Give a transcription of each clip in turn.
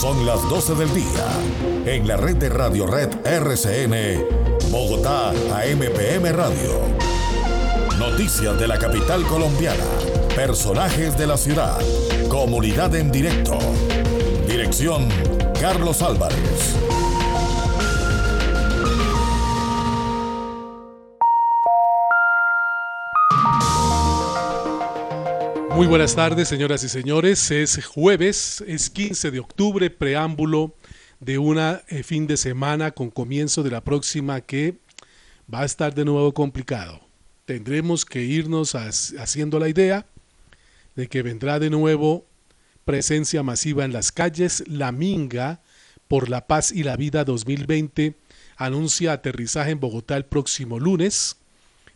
Son las 12 del día. En la red de Radio Red RCN, Bogotá AMPM Radio. Noticias de la capital colombiana. Personajes de la ciudad. Comunidad en directo. Dirección Carlos Álvarez. Muy buenas tardes, señoras y señores. Es jueves, es 15 de octubre, preámbulo de una eh, fin de semana con comienzo de la próxima que va a estar de nuevo complicado. Tendremos que irnos haciendo la idea de que vendrá de nuevo presencia masiva en las calles. La Minga por la Paz y la Vida 2020 anuncia aterrizaje en Bogotá el próximo lunes.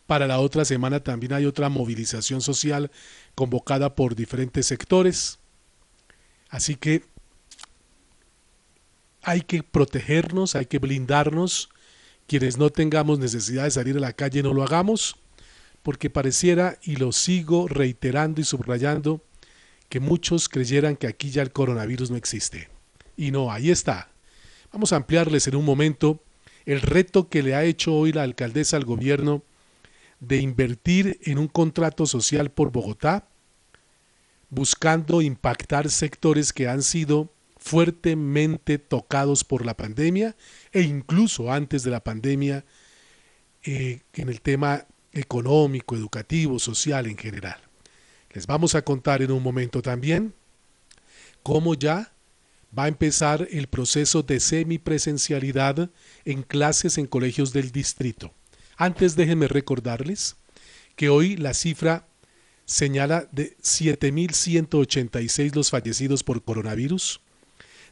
Para la otra semana también hay otra movilización social convocada por diferentes sectores. Así que hay que protegernos, hay que blindarnos. Quienes no tengamos necesidad de salir a la calle no lo hagamos, porque pareciera, y lo sigo reiterando y subrayando, que muchos creyeran que aquí ya el coronavirus no existe. Y no, ahí está. Vamos a ampliarles en un momento el reto que le ha hecho hoy la alcaldesa al gobierno de invertir en un contrato social por Bogotá, buscando impactar sectores que han sido fuertemente tocados por la pandemia e incluso antes de la pandemia eh, en el tema económico, educativo, social en general. Les vamos a contar en un momento también cómo ya va a empezar el proceso de semipresencialidad en clases en colegios del distrito. Antes déjenme recordarles que hoy la cifra señala de 7.186 los fallecidos por coronavirus,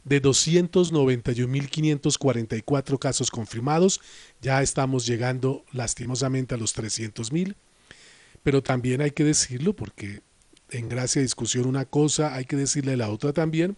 de 291.544 casos confirmados, ya estamos llegando lastimosamente a los 300.000, pero también hay que decirlo porque en gracia discusión una cosa, hay que decirle la otra también,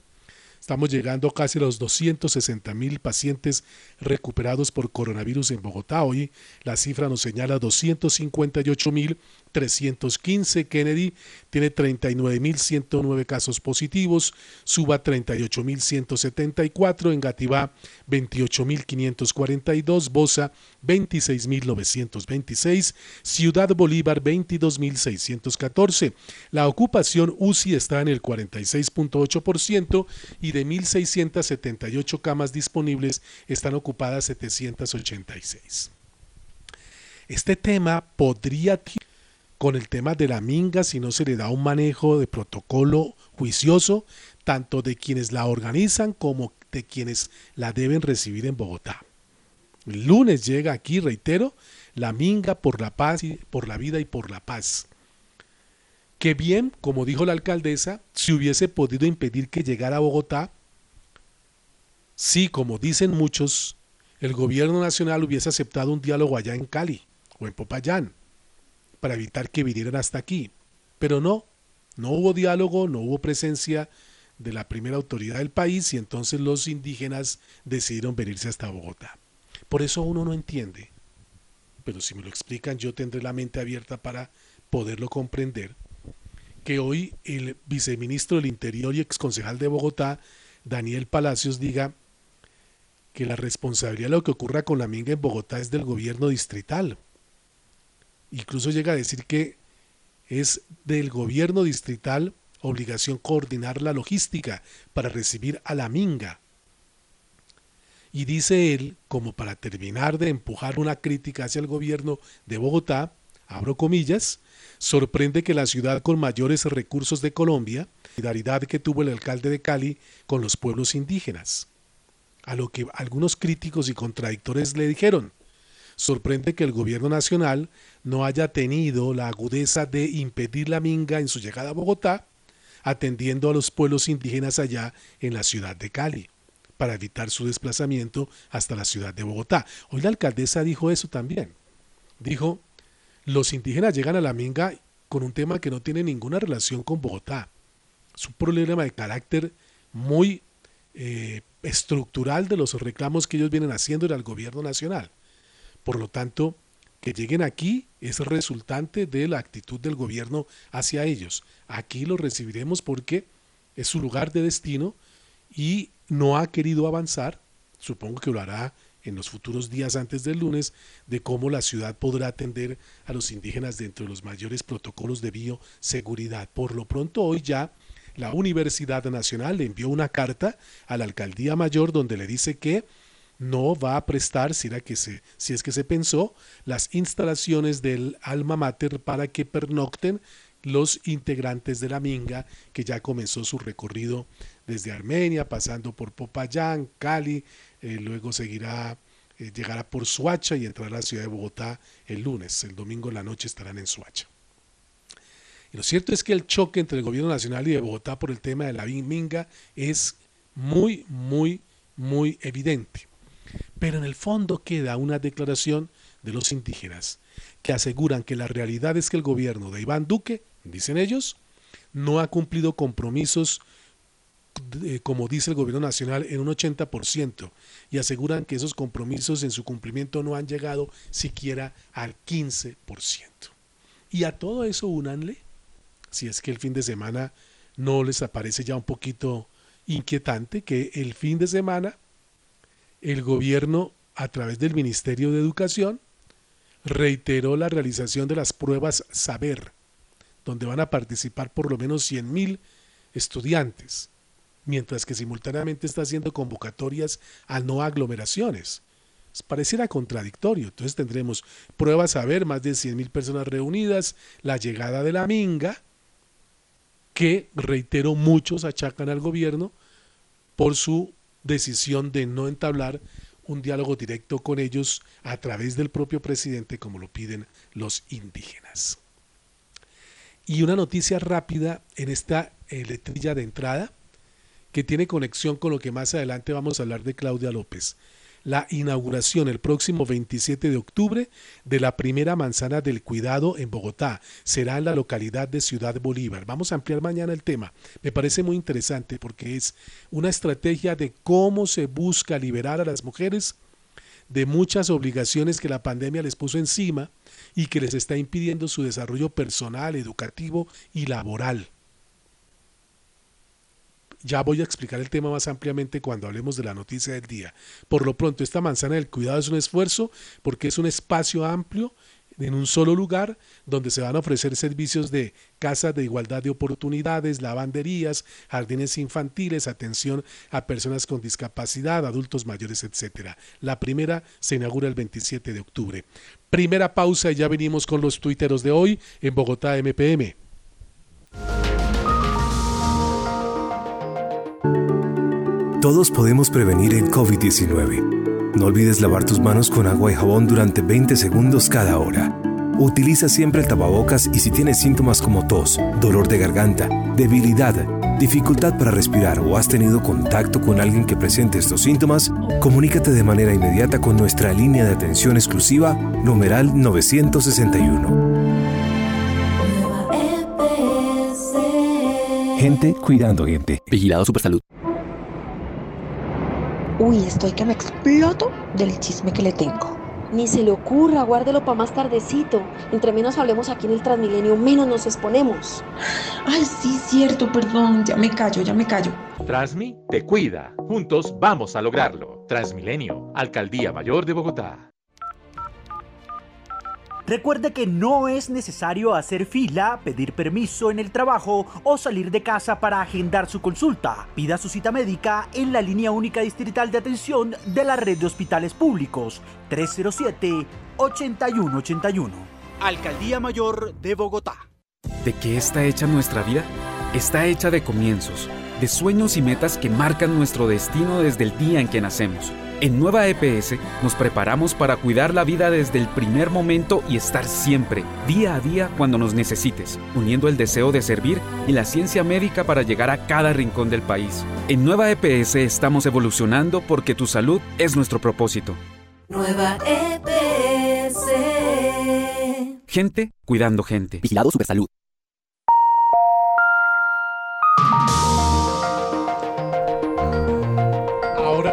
Estamos llegando casi a los 260 mil pacientes recuperados por coronavirus en Bogotá. Hoy la cifra nos señala 258 mil 315. Kennedy tiene 39.109 casos positivos, Suba 38.174, Engativá 28.542, Bosa 26.926, Ciudad Bolívar 22.614. La ocupación UCI está en el 46.8% y de 1.678 camas disponibles están ocupadas 786. Este tema podría con el tema de la minga si no se le da un manejo de protocolo juicioso, tanto de quienes la organizan como de quienes la deben recibir en Bogotá. El lunes llega aquí, reitero, la minga por la paz y por la vida y por la paz. Que bien, como dijo la alcaldesa, si hubiese podido impedir que llegara a Bogotá, si, como dicen muchos, el gobierno nacional hubiese aceptado un diálogo allá en Cali o en Popayán para evitar que vinieran hasta aquí. Pero no, no hubo diálogo, no hubo presencia de la primera autoridad del país y entonces los indígenas decidieron venirse hasta Bogotá. Por eso uno no entiende, pero si me lo explican yo tendré la mente abierta para poderlo comprender, que hoy el viceministro del Interior y exconcejal de Bogotá, Daniel Palacios, diga que la responsabilidad de lo que ocurra con la minga en Bogotá es del gobierno distrital. Incluso llega a decir que es del gobierno distrital obligación coordinar la logística para recibir a la minga. Y dice él, como para terminar de empujar una crítica hacia el gobierno de Bogotá, abro comillas, sorprende que la ciudad con mayores recursos de Colombia, solidaridad que tuvo el alcalde de Cali con los pueblos indígenas. A lo que algunos críticos y contradictores le dijeron, Sorprende que el gobierno nacional no haya tenido la agudeza de impedir la minga en su llegada a Bogotá, atendiendo a los pueblos indígenas allá en la ciudad de Cali, para evitar su desplazamiento hasta la ciudad de Bogotá. Hoy la alcaldesa dijo eso también. Dijo, los indígenas llegan a la minga con un tema que no tiene ninguna relación con Bogotá. Es un problema de carácter muy eh, estructural de los reclamos que ellos vienen haciendo al gobierno nacional. Por lo tanto, que lleguen aquí es resultante de la actitud del gobierno hacia ellos. Aquí los recibiremos porque es su lugar de destino y no ha querido avanzar, supongo que lo hará en los futuros días antes del lunes, de cómo la ciudad podrá atender a los indígenas dentro de los mayores protocolos de bioseguridad. Por lo pronto, hoy ya la Universidad Nacional le envió una carta a la Alcaldía Mayor donde le dice que no va a prestar, si, era que se, si es que se pensó, las instalaciones del alma mater para que pernocten los integrantes de la Minga, que ya comenzó su recorrido desde Armenia, pasando por Popayán, Cali, eh, luego seguirá, eh, llegará por Suacha y entrará a la ciudad de Bogotá el lunes. El domingo en la noche estarán en Suacha. Y lo cierto es que el choque entre el gobierno nacional y de Bogotá por el tema de la Minga es muy, muy, muy evidente. Pero en el fondo queda una declaración de los indígenas que aseguran que la realidad es que el gobierno de Iván Duque, dicen ellos, no ha cumplido compromisos como dice el gobierno nacional, en un 80% y aseguran que esos compromisos en su cumplimiento no han llegado siquiera al 15%. Y a todo eso únanle, si es que el fin de semana no les aparece ya un poquito inquietante, que el fin de semana el gobierno, a través del Ministerio de Educación, reiteró la realización de las pruebas Saber, donde van a participar por lo menos 100.000 estudiantes mientras que simultáneamente está haciendo convocatorias a no aglomeraciones. Pareciera contradictorio. Entonces tendremos pruebas a ver, más de 100.000 personas reunidas, la llegada de la minga, que, reitero, muchos achacan al gobierno por su decisión de no entablar un diálogo directo con ellos a través del propio presidente, como lo piden los indígenas. Y una noticia rápida en esta letrilla de entrada que tiene conexión con lo que más adelante vamos a hablar de Claudia López. La inauguración el próximo 27 de octubre de la primera manzana del cuidado en Bogotá será en la localidad de Ciudad Bolívar. Vamos a ampliar mañana el tema. Me parece muy interesante porque es una estrategia de cómo se busca liberar a las mujeres de muchas obligaciones que la pandemia les puso encima y que les está impidiendo su desarrollo personal, educativo y laboral. Ya voy a explicar el tema más ampliamente cuando hablemos de la noticia del día. Por lo pronto, esta manzana del cuidado es un esfuerzo porque es un espacio amplio en un solo lugar donde se van a ofrecer servicios de casas de igualdad de oportunidades, lavanderías, jardines infantiles, atención a personas con discapacidad, adultos mayores, etc. La primera se inaugura el 27 de octubre. Primera pausa y ya venimos con los tuiteros de hoy en Bogotá MPM. Todos podemos prevenir el COVID-19. No olvides lavar tus manos con agua y jabón durante 20 segundos cada hora. Utiliza siempre el tapabocas y si tienes síntomas como tos, dolor de garganta, debilidad, dificultad para respirar o has tenido contacto con alguien que presente estos síntomas, comunícate de manera inmediata con nuestra línea de atención exclusiva, numeral 961. Gente cuidando gente. Vigilado Supersalud. Uy, estoy que me exploto del chisme que le tengo. Ni se le ocurra, guárdelo para más tardecito. Entre menos hablemos aquí en el Transmilenio, menos nos exponemos. Ay, sí, cierto, perdón, ya me callo, ya me callo. Transmi te cuida. Juntos vamos a lograrlo. Transmilenio, Alcaldía Mayor de Bogotá. Recuerde que no es necesario hacer fila, pedir permiso en el trabajo o salir de casa para agendar su consulta. Pida su cita médica en la línea única distrital de atención de la red de hospitales públicos 307-8181. Alcaldía Mayor de Bogotá. ¿De qué está hecha nuestra vida? Está hecha de comienzos, de sueños y metas que marcan nuestro destino desde el día en que nacemos en Nueva EPS nos preparamos para cuidar la vida desde el primer momento y estar siempre, día a día, cuando nos necesites, uniendo el deseo de servir y la ciencia médica para llegar a cada rincón del país. En Nueva EPS estamos evolucionando porque tu salud es nuestro propósito. Nueva EPS. Gente cuidando gente. Vigilado Supersalud.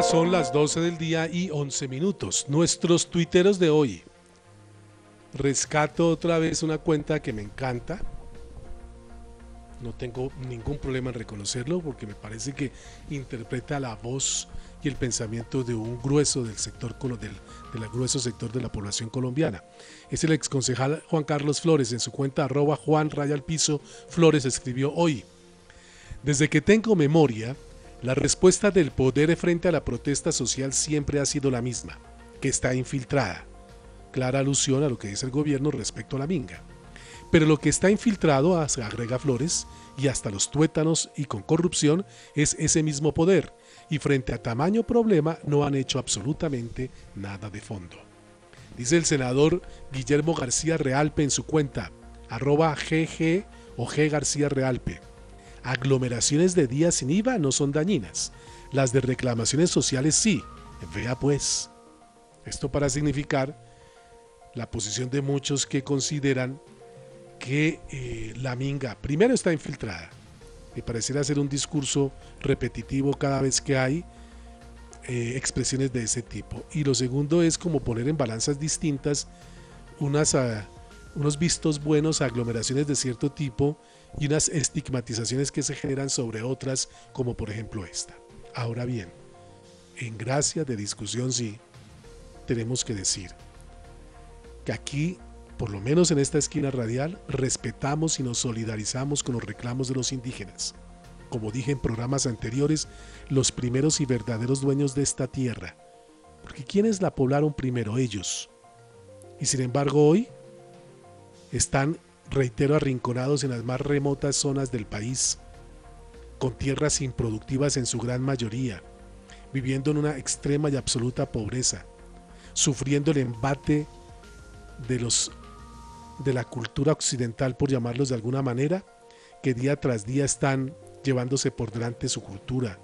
Son las 12 del día y 11 minutos. Nuestros tuiteros de hoy. Rescato otra vez una cuenta que me encanta. no tengo ningún problema en reconocerlo porque me parece que interpreta la voz y el pensamiento de un grueso del sector del, grueso sector de la población colombiana. Es el exconcejal Juan Carlos Flores en su cuenta arroba Juan Raya Piso Flores escribió hoy. Desde que tengo memoria, la respuesta del poder frente a la protesta social siempre ha sido la misma, que está infiltrada. Clara alusión a lo que dice el gobierno respecto a la minga. Pero lo que está infiltrado, agrega Flores, y hasta los tuétanos y con corrupción, es ese mismo poder, y frente a tamaño problema no han hecho absolutamente nada de fondo. Dice el senador Guillermo García Realpe en su cuenta, arroba GG o G García Realpe. Aglomeraciones de días sin IVA no son dañinas, las de reclamaciones sociales sí. Vea pues. Esto para significar la posición de muchos que consideran que eh, la minga primero está infiltrada. Me pareciera ser un discurso repetitivo cada vez que hay eh, expresiones de ese tipo. Y lo segundo es como poner en balanzas distintas unas, unos vistos buenos a aglomeraciones de cierto tipo y unas estigmatizaciones que se generan sobre otras, como por ejemplo esta. Ahora bien, en gracia de discusión sí, tenemos que decir que aquí por lo menos en esta esquina radial, respetamos y nos solidarizamos con los reclamos de los indígenas. Como dije en programas anteriores, los primeros y verdaderos dueños de esta tierra. Porque ¿quiénes la poblaron primero? Ellos. Y sin embargo hoy están, reitero, arrinconados en las más remotas zonas del país, con tierras improductivas en su gran mayoría, viviendo en una extrema y absoluta pobreza, sufriendo el embate de los de la cultura occidental, por llamarlos de alguna manera, que día tras día están llevándose por delante su cultura,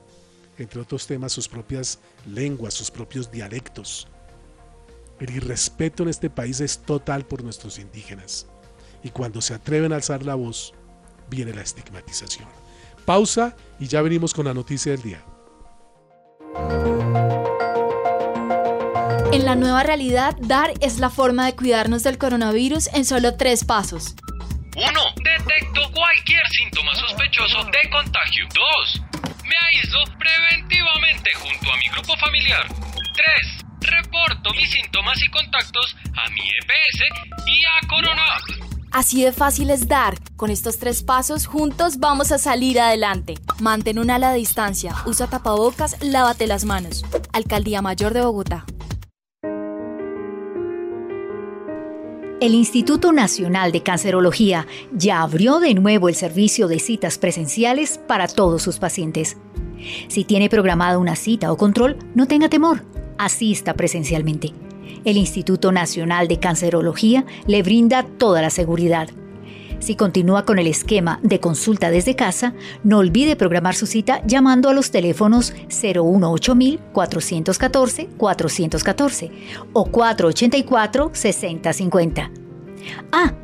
entre otros temas sus propias lenguas, sus propios dialectos. El irrespeto en este país es total por nuestros indígenas, y cuando se atreven a alzar la voz, viene la estigmatización. Pausa y ya venimos con la noticia del día. En la nueva realidad, DAR es la forma de cuidarnos del coronavirus en solo tres pasos. 1. Detecto cualquier síntoma sospechoso de contagio. 2. Me aíslo preventivamente junto a mi grupo familiar. 3. Reporto mis síntomas y contactos a mi EPS y a Corona. Así de fácil es dar. Con estos tres pasos juntos vamos a salir adelante. Mantén una ala de distancia, usa tapabocas, lávate las manos. Alcaldía Mayor de Bogotá. El Instituto Nacional de Cancerología ya abrió de nuevo el servicio de citas presenciales para todos sus pacientes. Si tiene programada una cita o control, no tenga temor, asista presencialmente. El Instituto Nacional de Cancerología le brinda toda la seguridad. Si continúa con el esquema de consulta desde casa, no olvide programar su cita llamando a los teléfonos 018 414 414 o 484 6050. Ah,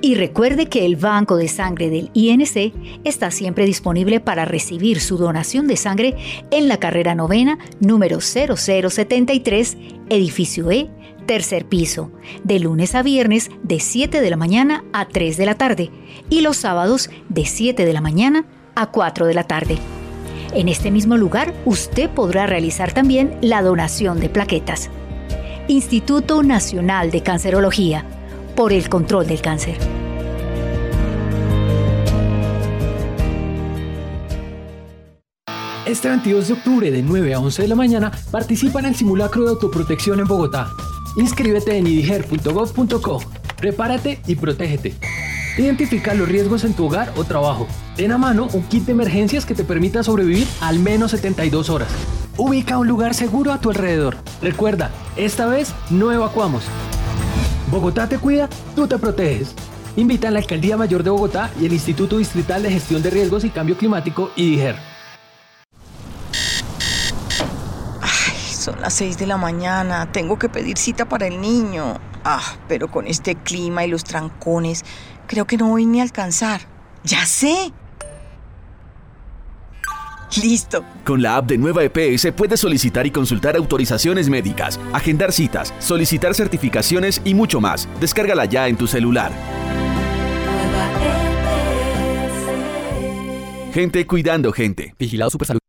y recuerde que el banco de sangre del INC está siempre disponible para recibir su donación de sangre en la carrera novena número 0073, edificio E, tercer piso, de lunes a viernes de 7 de la mañana a 3 de la tarde y los sábados de 7 de la mañana a 4 de la tarde. En este mismo lugar usted podrá realizar también la donación de plaquetas. Instituto Nacional de Cancerología, por el control del cáncer. Este 22 de octubre de 9 a 11 de la mañana participa en el simulacro de autoprotección en Bogotá. Inscríbete en idiger.gov.co. Prepárate y protégete. Identifica los riesgos en tu hogar o trabajo. Ten a mano un kit de emergencias que te permita sobrevivir al menos 72 horas. Ubica un lugar seguro a tu alrededor. Recuerda, esta vez no evacuamos. Bogotá te cuida, tú te proteges. Invita a la Alcaldía Mayor de Bogotá y el Instituto Distrital de Gestión de Riesgos y Cambio Climático, IDIGER. Son las 6 de la mañana, tengo que pedir cita para el niño. Ah, pero con este clima y los trancones, creo que no voy ni a alcanzar. Ya sé. Listo. Con la app de Nueva EPS puedes solicitar y consultar autorizaciones médicas, agendar citas, solicitar certificaciones y mucho más. Descárgala ya en tu celular. Nueva EPS. Gente cuidando gente. Vigilado Supersalud.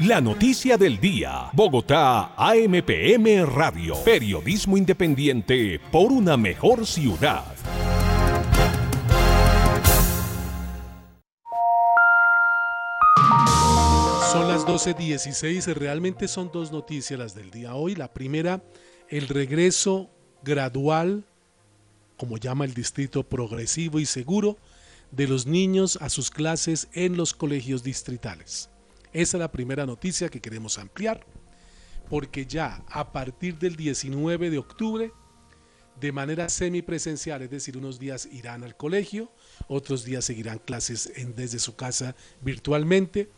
La noticia del día. Bogotá, AMPM Radio. Periodismo independiente por una mejor ciudad. Son las 12.16. Realmente son dos noticias las del día hoy. La primera, el regreso gradual, como llama el distrito progresivo y seguro, de los niños a sus clases en los colegios distritales. Esa es la primera noticia que queremos ampliar, porque ya a partir del 19 de octubre, de manera semipresencial, es decir, unos días irán al colegio, otros días seguirán clases desde su casa virtualmente,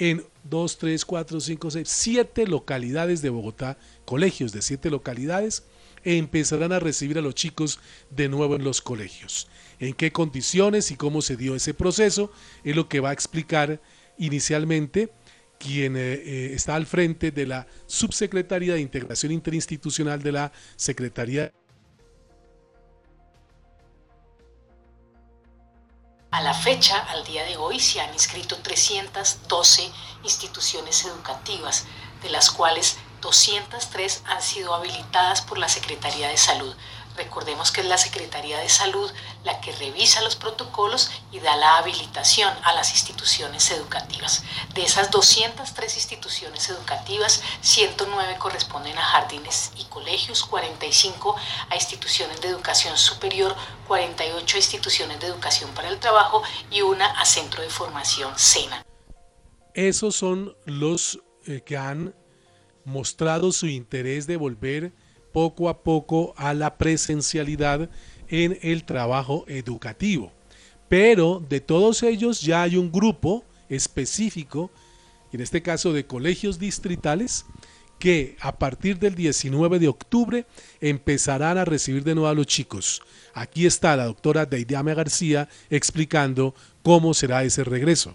en 2, 3, 4, 5, 6, 7 localidades de Bogotá, colegios de 7 localidades, e empezarán a recibir a los chicos de nuevo en los colegios. En qué condiciones y cómo se dio ese proceso es lo que va a explicar inicialmente quien eh, eh, está al frente de la Subsecretaría de Integración Interinstitucional de la Secretaría A la fecha, al día de hoy, se han inscrito 312 instituciones educativas, de las cuales 203 han sido habilitadas por la Secretaría de Salud. Recordemos que es la Secretaría de Salud la que revisa los protocolos y da la habilitación a las instituciones educativas. De esas 203 instituciones educativas, 109 corresponden a jardines y colegios, 45 a instituciones de educación superior, 48 a instituciones de educación para el trabajo y una a centro de formación SENA. Esos son los eh, que han mostrado su interés de volver poco a poco a la presencialidad en el trabajo educativo. Pero de todos ellos ya hay un grupo específico, en este caso de colegios distritales, que a partir del 19 de octubre empezarán a recibir de nuevo a los chicos. Aquí está la doctora Deidiame García explicando cómo será ese regreso.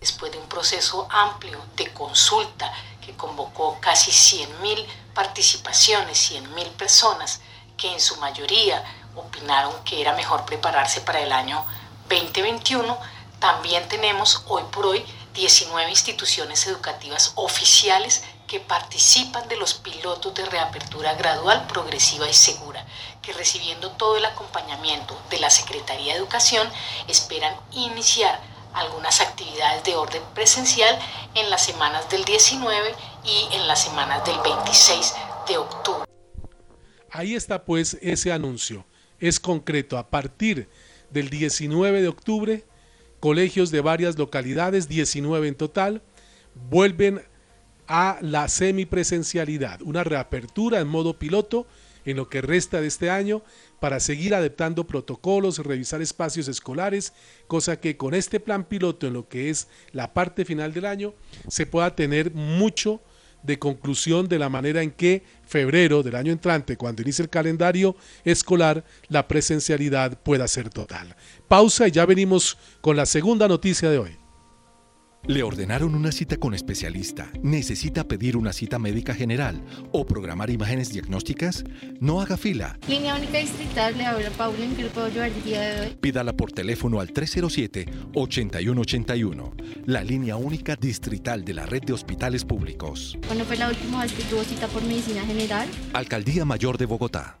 Después de un proceso amplio de consulta que convocó casi 100.000 participaciones, 100.000 personas que en su mayoría opinaron que era mejor prepararse para el año 2021, también tenemos hoy por hoy 19 instituciones educativas oficiales que participan de los pilotos de reapertura gradual, progresiva y segura, que recibiendo todo el acompañamiento de la Secretaría de Educación esperan iniciar algunas actividades de orden presencial en las semanas del 19 y en las semanas del 26 de octubre. Ahí está pues ese anuncio. Es concreto, a partir del 19 de octubre, colegios de varias localidades, 19 en total, vuelven a la semipresencialidad, una reapertura en modo piloto en lo que resta de este año para seguir adaptando protocolos, revisar espacios escolares, cosa que con este plan piloto en lo que es la parte final del año se pueda tener mucho de conclusión de la manera en que febrero del año entrante, cuando inicie el calendario escolar, la presencialidad pueda ser total. Pausa y ya venimos con la segunda noticia de hoy. Le ordenaron una cita con especialista. ¿Necesita pedir una cita médica general o programar imágenes diagnósticas? No haga fila. Línea única distrital, le habla Paula, ¿en qué le puedo ayudar el día de hoy? Pídala por teléfono al 307-8181. La línea única distrital de la red de hospitales públicos. ¿Cuándo fue la última vez que tuvo cita por medicina general? Alcaldía Mayor de Bogotá.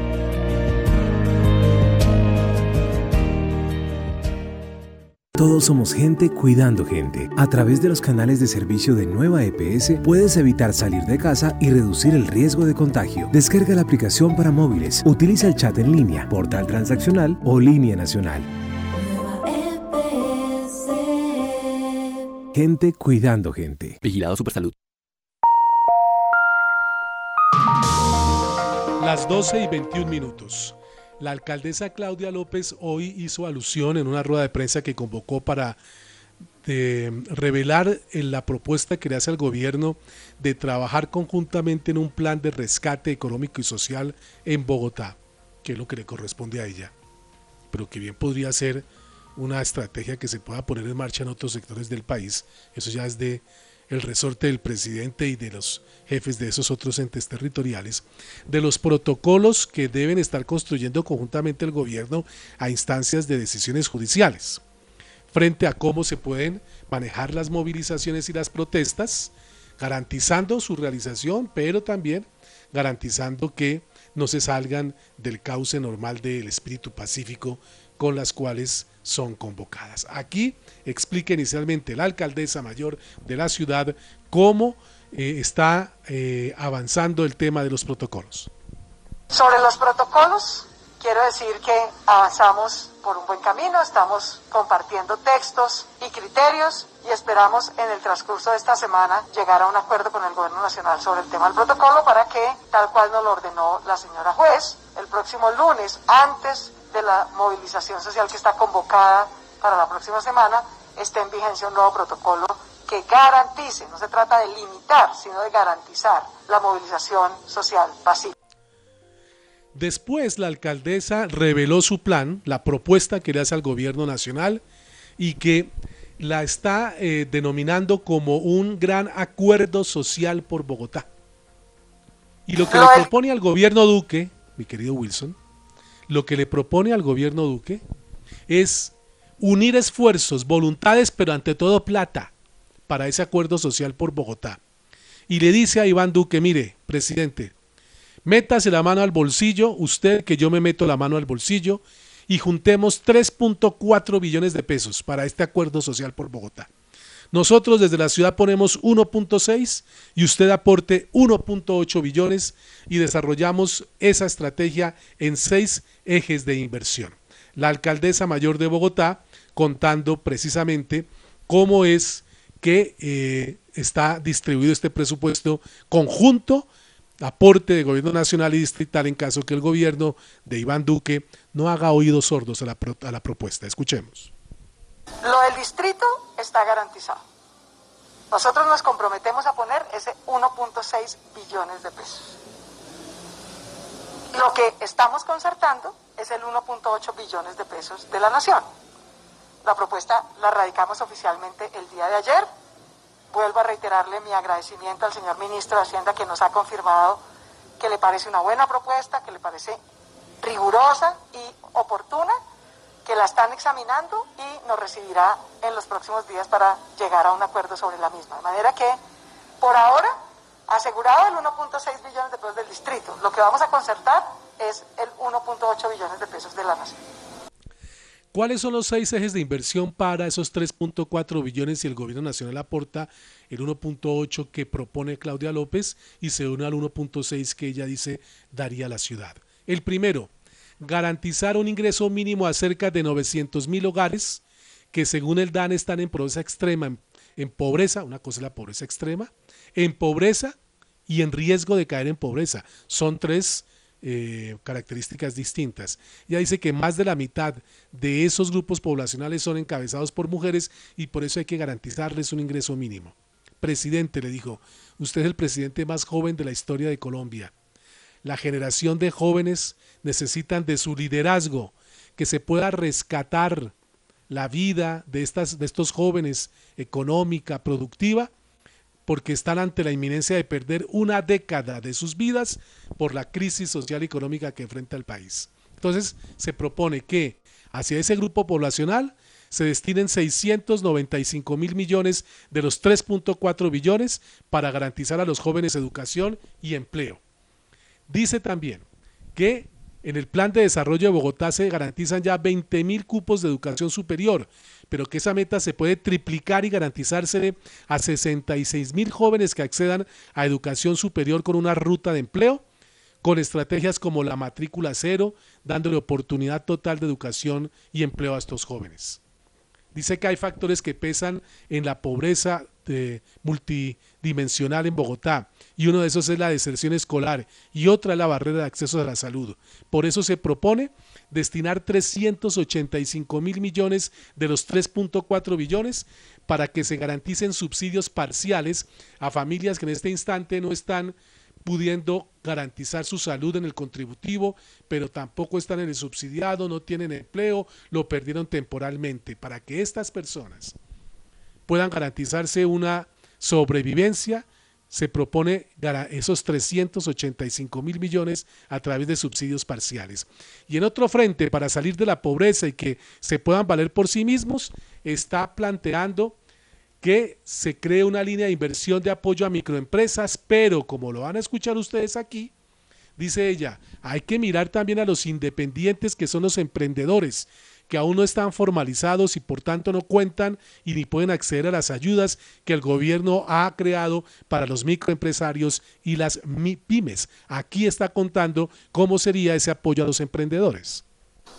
Todos somos gente cuidando gente. A través de los canales de servicio de Nueva EPS puedes evitar salir de casa y reducir el riesgo de contagio. Descarga la aplicación para móviles, utiliza el chat en línea, portal transaccional o línea nacional. Gente cuidando gente. Vigilado Supersalud. Las 12 y 21 minutos. La alcaldesa Claudia López hoy hizo alusión en una rueda de prensa que convocó para de revelar en la propuesta que le hace al gobierno de trabajar conjuntamente en un plan de rescate económico y social en Bogotá, que es lo que le corresponde a ella, pero que bien podría ser una estrategia que se pueda poner en marcha en otros sectores del país. Eso ya es de el resorte del presidente y de los jefes de esos otros entes territoriales, de los protocolos que deben estar construyendo conjuntamente el gobierno a instancias de decisiones judiciales, frente a cómo se pueden manejar las movilizaciones y las protestas, garantizando su realización, pero también garantizando que no se salgan del cauce normal del espíritu pacífico con las cuales son convocadas. Aquí explica inicialmente la alcaldesa mayor de la ciudad cómo eh, está eh, avanzando el tema de los protocolos. Sobre los protocolos, quiero decir que avanzamos por un buen camino, estamos compartiendo textos y criterios y esperamos en el transcurso de esta semana llegar a un acuerdo con el Gobierno Nacional sobre el tema del protocolo para que, tal cual nos lo ordenó la señora juez, el próximo lunes, antes de la movilización social que está convocada para la próxima semana, esté en vigencia un nuevo protocolo que garantice, no se trata de limitar, sino de garantizar la movilización social pacífica. Después la alcaldesa reveló su plan, la propuesta que le hace al gobierno nacional y que la está eh, denominando como un gran acuerdo social por Bogotá. Y lo que le propone al gobierno Duque, mi querido Wilson, lo que le propone al gobierno Duque es unir esfuerzos, voluntades, pero ante todo plata para ese acuerdo social por Bogotá. Y le dice a Iván Duque, mire, presidente, métase la mano al bolsillo, usted que yo me meto la mano al bolsillo, y juntemos 3.4 billones de pesos para este acuerdo social por Bogotá. Nosotros desde la ciudad ponemos 1.6 y usted aporte 1.8 billones y desarrollamos esa estrategia en seis ejes de inversión. La alcaldesa mayor de Bogotá contando precisamente cómo es que eh, está distribuido este presupuesto conjunto, aporte de gobierno nacional y distrital en caso que el gobierno de Iván Duque no haga oídos sordos a la, a la propuesta. Escuchemos. Lo del distrito está garantizado. Nosotros nos comprometemos a poner ese 1.6 billones de pesos. Lo que estamos concertando es el 1.8 billones de pesos de la nación. La propuesta la radicamos oficialmente el día de ayer. Vuelvo a reiterarle mi agradecimiento al señor ministro de Hacienda que nos ha confirmado que le parece una buena propuesta, que le parece rigurosa y oportuna que la están examinando y nos recibirá en los próximos días para llegar a un acuerdo sobre la misma. De manera que, por ahora, asegurado el 1.6 billones de pesos del distrito. Lo que vamos a concertar es el 1.8 billones de pesos de la nación. ¿Cuáles son los seis ejes de inversión para esos 3.4 billones si el gobierno nacional aporta el 1.8 que propone Claudia López y se une al 1.6 que ella dice daría la ciudad? El primero, garantizar un ingreso mínimo a cerca de 900 mil hogares que según el DAN están en pobreza extrema, en, pobreza, una cosa es la pobreza extrema, en pobreza y en riesgo de caer en pobreza. Son tres eh, características distintas. Ya dice que más de la mitad de esos grupos poblacionales son encabezados por mujeres y por eso hay que garantizarles un ingreso mínimo. Presidente, le dijo, usted es el presidente más joven de la historia de Colombia. La generación de jóvenes necesitan de su liderazgo, que se pueda rescatar la vida de, estas, de estos jóvenes económica, productiva, porque están ante la inminencia de perder una década de sus vidas por la crisis social y económica que enfrenta el país. Entonces, se propone que hacia ese grupo poblacional se destinen 695 mil millones de los 3.4 billones para garantizar a los jóvenes educación y empleo. Dice también que En el plan de desarrollo de Bogotá se garantizan ya 20 mil cupos de educación superior, pero que esa meta se puede triplicar y garantizarse a 66 mil jóvenes que accedan a educación superior con una ruta de empleo, con estrategias como la matrícula cero, dándole oportunidad total de educación y empleo a estos jóvenes. Dice que hay factores que pesan en la pobreza multidimensional en Bogotá y uno de esos es la deserción escolar y otra la barrera de acceso a la salud. Por eso se propone destinar 385 mil millones de los 3.4 billones para que se garanticen subsidios parciales a familias que en este instante no están pudiendo garantizar su salud en el contributivo, pero tampoco están en el subsidiado, no tienen empleo, lo perdieron temporalmente, para que estas personas puedan garantizarse una sobrevivencia, se propone esos 385 mil millones a través de subsidios parciales. Y en otro frente, para salir de la pobreza y que se puedan valer por sí mismos, está planteando que se cree una línea de inversión de apoyo a microempresas, pero como lo van a escuchar ustedes aquí, dice ella, hay que mirar también a los independientes que son los emprendedores que aún no están formalizados y por tanto no cuentan y ni pueden acceder a las ayudas que el gobierno ha creado para los microempresarios y las pymes. Aquí está contando cómo sería ese apoyo a los emprendedores.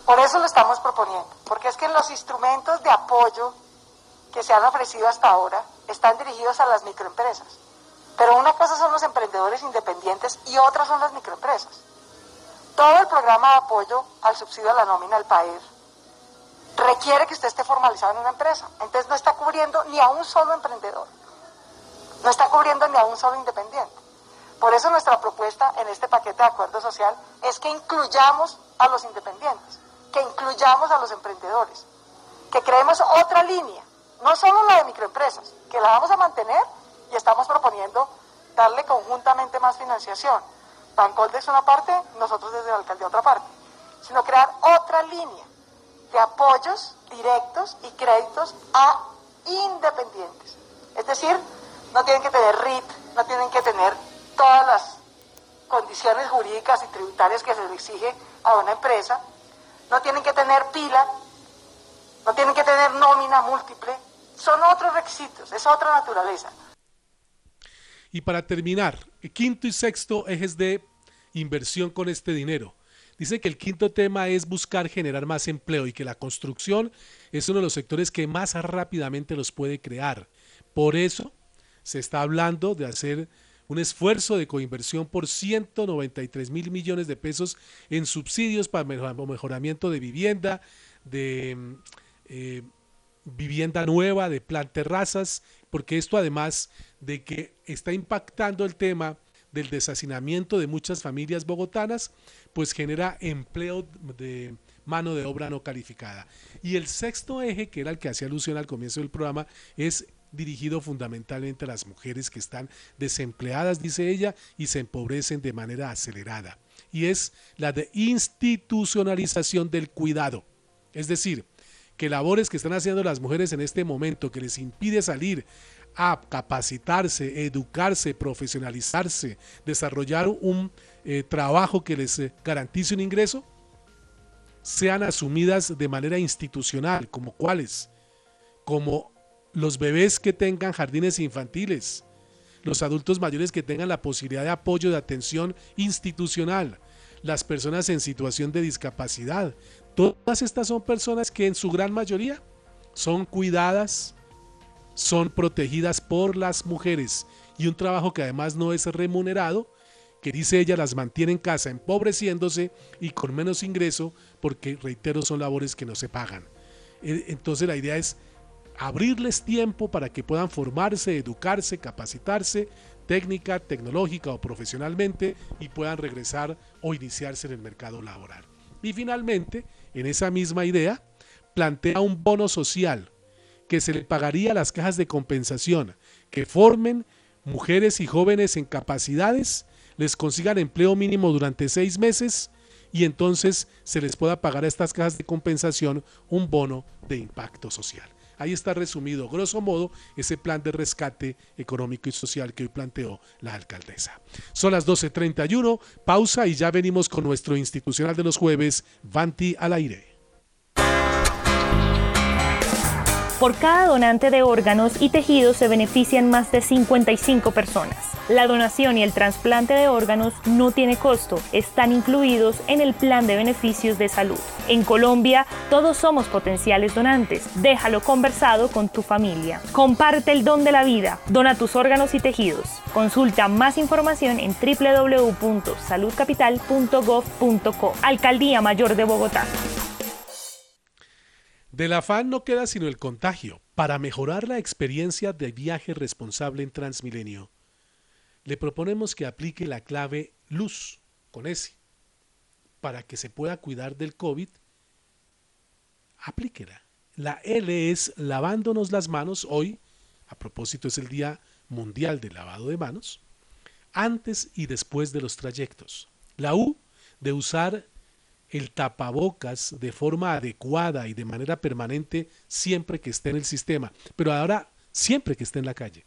Por eso lo estamos proponiendo, porque es que los instrumentos de apoyo que se han ofrecido hasta ahora están dirigidos a las microempresas. Pero una cosa son los emprendedores independientes y otra son las microempresas. Todo el programa de apoyo al subsidio a la nómina al PAER requiere que usted esté formalizado en una empresa. Entonces no está cubriendo ni a un solo emprendedor, no está cubriendo ni a un solo independiente. Por eso nuestra propuesta en este paquete de acuerdo social es que incluyamos a los independientes, que incluyamos a los emprendedores, que creemos otra línea, no solo la de microempresas, que la vamos a mantener y estamos proponiendo darle conjuntamente más financiación. Bancolde es una parte, nosotros desde la alcaldía otra parte, sino crear otra línea de apoyos directos y créditos a independientes. Es decir, no tienen que tener RIT, no tienen que tener todas las condiciones jurídicas y tributarias que se le exige a una empresa, no tienen que tener pila, no tienen que tener nómina múltiple, son otros requisitos, es otra naturaleza. Y para terminar, quinto y sexto ejes de inversión con este dinero. Dice que el quinto tema es buscar generar más empleo y que la construcción es uno de los sectores que más rápidamente los puede crear. Por eso se está hablando de hacer un esfuerzo de coinversión por 193 mil millones de pesos en subsidios para mejoramiento de vivienda, de eh, vivienda nueva, de plan terrazas, porque esto además de que está impactando el tema del deshacinamiento de muchas familias bogotanas, pues genera empleo de mano de obra no calificada. Y el sexto eje, que era el que hacía alusión al comienzo del programa, es dirigido fundamentalmente a las mujeres que están desempleadas, dice ella, y se empobrecen de manera acelerada. Y es la de institucionalización del cuidado. Es decir, que labores que están haciendo las mujeres en este momento que les impide salir a capacitarse, educarse, profesionalizarse, desarrollar un eh, trabajo que les eh, garantice un ingreso, sean asumidas de manera institucional, como cuáles, como los bebés que tengan jardines infantiles, los adultos mayores que tengan la posibilidad de apoyo de atención institucional, las personas en situación de discapacidad. Todas estas son personas que en su gran mayoría son cuidadas, son protegidas por las mujeres y un trabajo que además no es remunerado, que dice ella las mantiene en casa empobreciéndose y con menos ingreso porque, reitero, son labores que no se pagan. E, entonces la idea es abrirles tiempo para que puedan formarse, educarse, capacitarse técnica, tecnológica o profesionalmente y puedan regresar o iniciarse en el mercado laboral. Y finalmente, en esa misma idea, plantea un bono social que se le pagaría a las cajas de compensación que formen mujeres y jóvenes en capacidades, les consigan empleo mínimo durante seis meses y entonces se les pueda pagar a estas cajas de compensación un bono de impacto social. Ahí está resumido, grosso modo, ese plan de rescate económico y social que hoy planteó la alcaldesa. Son las 12.31, pausa y ya venimos con nuestro institucional de los jueves, Vanti al aire. Por cada donante de órganos y tejidos se benefician más de 55 personas. La donación y el trasplante de órganos no tiene costo, están incluidos en el plan de beneficios de salud. En Colombia, todos somos potenciales donantes. Déjalo conversado con tu familia. Comparte el don de la vida. Dona tus órganos y tejidos. Consulta más información en www.saludcapital.gov.co. Alcaldía Mayor de Bogotá. Del afán no queda sino el contagio. Para mejorar la experiencia de viaje responsable en Transmilenio, le proponemos que aplique la clave LUZ con S. Para que se pueda cuidar del COVID, aplíquela. La L es lavándonos las manos. Hoy, a propósito, es el Día Mundial del Lavado de Manos. Antes y después de los trayectos. La U de usar el tapabocas de forma adecuada y de manera permanente siempre que esté en el sistema, pero ahora siempre que esté en la calle.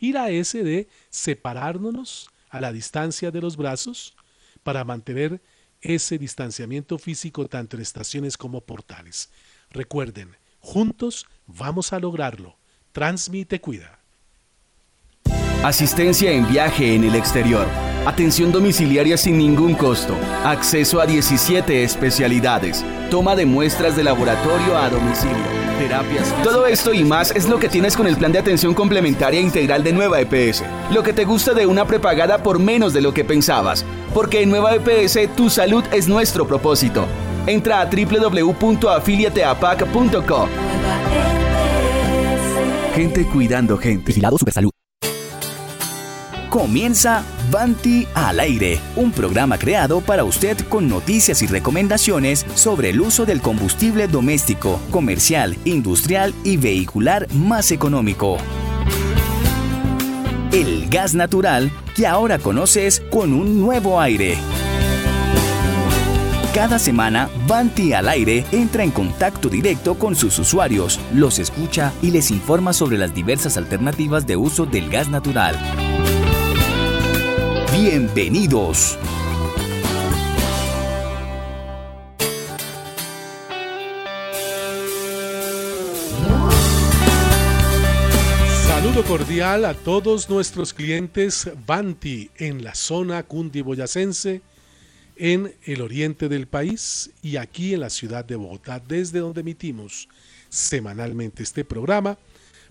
Ir a ese de separarnos a la distancia de los brazos para mantener ese distanciamiento físico tanto en estaciones como portales. Recuerden, juntos vamos a lograrlo. Transmite cuida. Asistencia en viaje en el exterior. Atención domiciliaria sin ningún costo. Acceso a 17 especialidades. Toma de muestras de laboratorio a domicilio. Terapias. Todo esto y más es lo que tienes con el plan de atención complementaria integral de Nueva EPS. Lo que te gusta de una prepagada por menos de lo que pensabas. Porque en Nueva EPS tu salud es nuestro propósito. Entra a www.afiliateapac.co. Gente cuidando gente. Vigilado Supersalud. Comienza Banti al aire, un programa creado para usted con noticias y recomendaciones sobre el uso del combustible doméstico, comercial, industrial y vehicular más económico. El gas natural que ahora conoces con un nuevo aire. Cada semana, Banti al aire entra en contacto directo con sus usuarios, los escucha y les informa sobre las diversas alternativas de uso del gas natural. Bienvenidos. Saludo cordial a todos nuestros clientes Banti en la zona cundiboyacense, en el oriente del país y aquí en la ciudad de Bogotá, desde donde emitimos semanalmente este programa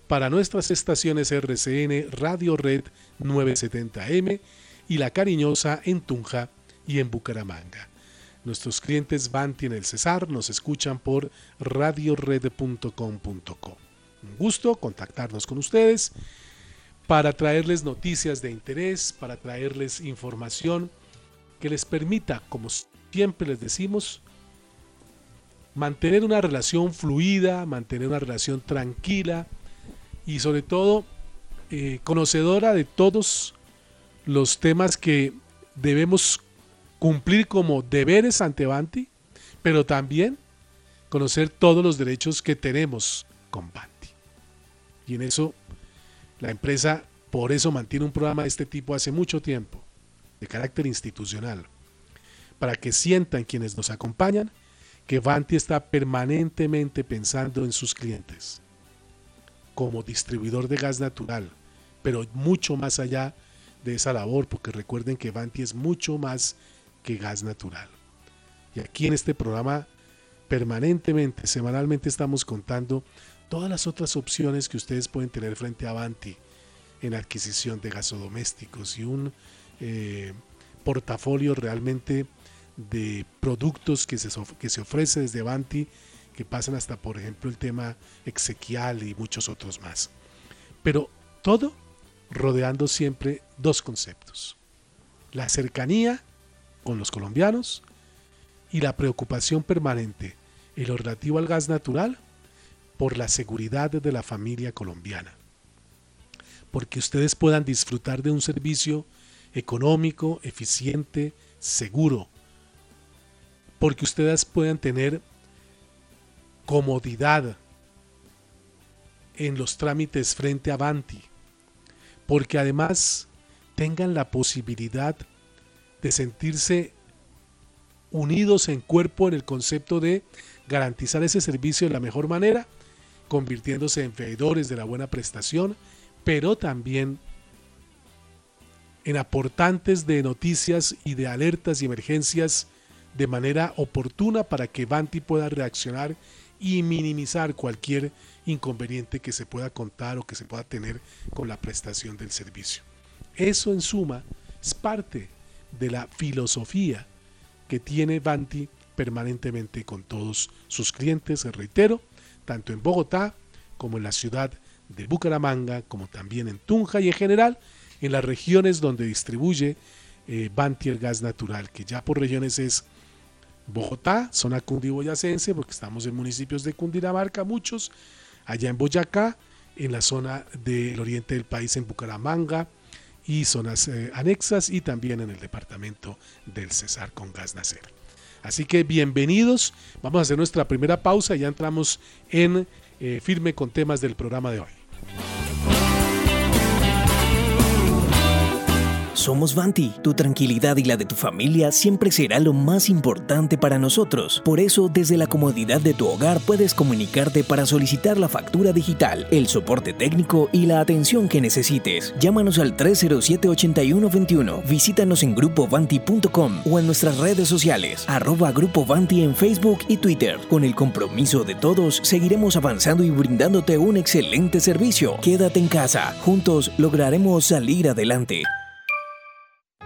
para nuestras estaciones RCN Radio Red 970M y La Cariñosa en Tunja y en Bucaramanga. Nuestros clientes Banti en el Cesar nos escuchan por radiored.com.co. Un gusto contactarnos con ustedes para traerles noticias de interés, para traerles información que les permita, como siempre les decimos, mantener una relación fluida, mantener una relación tranquila y sobre todo eh, conocedora de todos los temas que debemos cumplir como deberes ante Banti, pero también conocer todos los derechos que tenemos con Banti. Y en eso la empresa por eso mantiene un programa de este tipo hace mucho tiempo, de carácter institucional, para que sientan quienes nos acompañan que Banti está permanentemente pensando en sus clientes como distribuidor de gas natural, pero mucho más allá de esa labor, porque recuerden que Banti es mucho más que gas natural. Y aquí en este programa permanentemente, semanalmente estamos contando todas las otras opciones que ustedes pueden tener frente a Banti en adquisición de gasodomésticos y un eh, portafolio realmente de productos que se, que se ofrece desde Banti que pasan hasta por ejemplo el tema exequial y muchos otros más. Pero todo rodeando siempre dos conceptos. La cercanía con los colombianos y la preocupación permanente en lo relativo al gas natural por la seguridad de la familia colombiana. Porque ustedes puedan disfrutar de un servicio económico, eficiente, seguro. Porque ustedes puedan tener comodidad en los trámites frente a Banti, porque además tengan la posibilidad de sentirse unidos en cuerpo en el concepto de garantizar ese servicio de la mejor manera, convirtiéndose en veedores de la buena prestación, pero también en aportantes de noticias y de alertas y emergencias de manera oportuna para que Banti pueda reaccionar y minimizar cualquier inconveniente que se pueda contar o que se pueda tener con la prestación del servicio. Eso en suma es parte de la filosofía que tiene Banti permanentemente con todos sus clientes, reitero, tanto en Bogotá como en la ciudad de Bucaramanga, como también en Tunja y en general en las regiones donde distribuye eh, Banti el gas natural, que ya por regiones es Bogotá, zona cundiboyacense, porque estamos en municipios de Cundinamarca, muchos, allá en Boyacá, en la zona del oriente del país, en Bucaramanga y zonas eh, anexas, y también en el departamento del Cesar con gas nacer. Así que bienvenidos, vamos a hacer nuestra primera pausa y ya entramos en eh, firme con temas del programa de hoy. Somos Vanti, tu tranquilidad y la de tu familia siempre será lo más importante para nosotros. Por eso, desde la comodidad de tu hogar puedes comunicarte para solicitar la factura digital, el soporte técnico y la atención que necesites. Llámanos al 307-8121, visítanos en grupovanti.com o en nuestras redes sociales, arroba Grupo Vanti en Facebook y Twitter. Con el compromiso de todos, seguiremos avanzando y brindándote un excelente servicio. Quédate en casa, juntos lograremos salir adelante.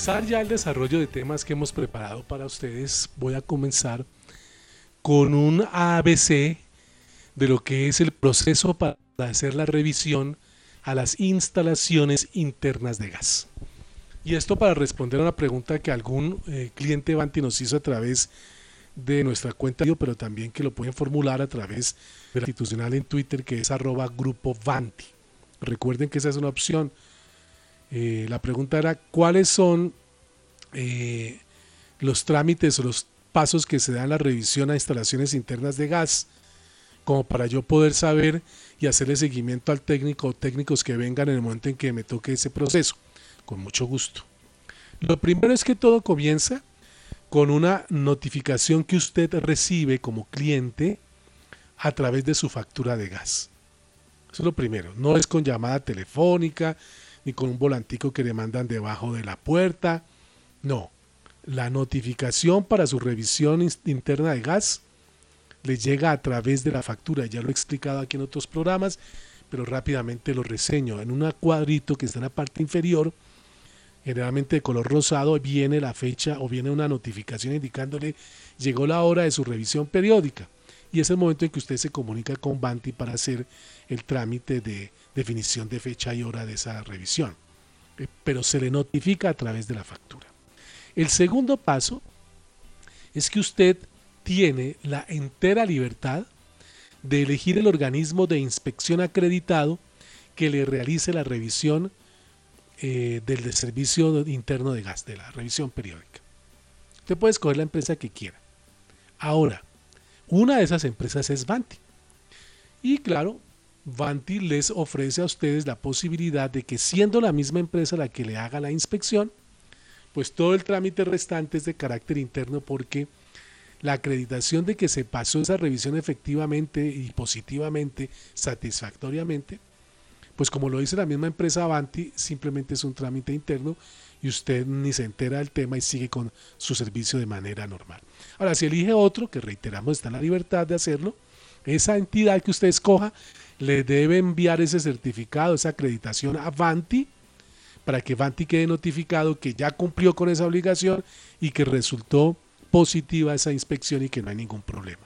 Comenzar ya el desarrollo de temas que hemos preparado para ustedes, voy a comenzar con un ABC de lo que es el proceso para hacer la revisión a las instalaciones internas de gas. Y esto para responder a una pregunta que algún eh, cliente Banti nos hizo a través de nuestra cuenta, pero también que lo pueden formular a través de la institucional en Twitter que es arroba grupo Vanti. Recuerden que esa es una opción eh, la pregunta era cuáles son eh, los trámites o los pasos que se dan en la revisión a instalaciones internas de gas, como para yo poder saber y hacerle seguimiento al técnico o técnicos que vengan en el momento en que me toque ese proceso, con mucho gusto. Lo primero es que todo comienza con una notificación que usted recibe como cliente a través de su factura de gas. Eso es lo primero, no es con llamada telefónica, ni con un volantico que le mandan debajo de la puerta. No, la notificación para su revisión interna de gas le llega a través de la factura. Ya lo he explicado aquí en otros programas, pero rápidamente lo reseño. En un cuadrito que está en la parte inferior, generalmente de color rosado, viene la fecha o viene una notificación indicándole llegó la hora de su revisión periódica. Y es el momento en que usted se comunica con Banti para hacer el trámite de definición de fecha y hora de esa revisión, eh, pero se le notifica a través de la factura. El segundo paso es que usted tiene la entera libertad de elegir el organismo de inspección acreditado que le realice la revisión eh, del servicio interno de gas, de la revisión periódica. Usted puede escoger la empresa que quiera. Ahora, una de esas empresas es Banti. Y claro, Vanti les ofrece a ustedes la posibilidad de que siendo la misma empresa la que le haga la inspección, pues todo el trámite restante es de carácter interno porque la acreditación de que se pasó esa revisión efectivamente y positivamente, satisfactoriamente, pues como lo dice la misma empresa Avanti, simplemente es un trámite interno y usted ni se entera del tema y sigue con su servicio de manera normal. Ahora, si elige otro, que reiteramos está en la libertad de hacerlo, esa entidad que usted escoja le debe enviar ese certificado, esa acreditación a Vanti, para que Vanti quede notificado que ya cumplió con esa obligación y que resultó positiva esa inspección y que no hay ningún problema.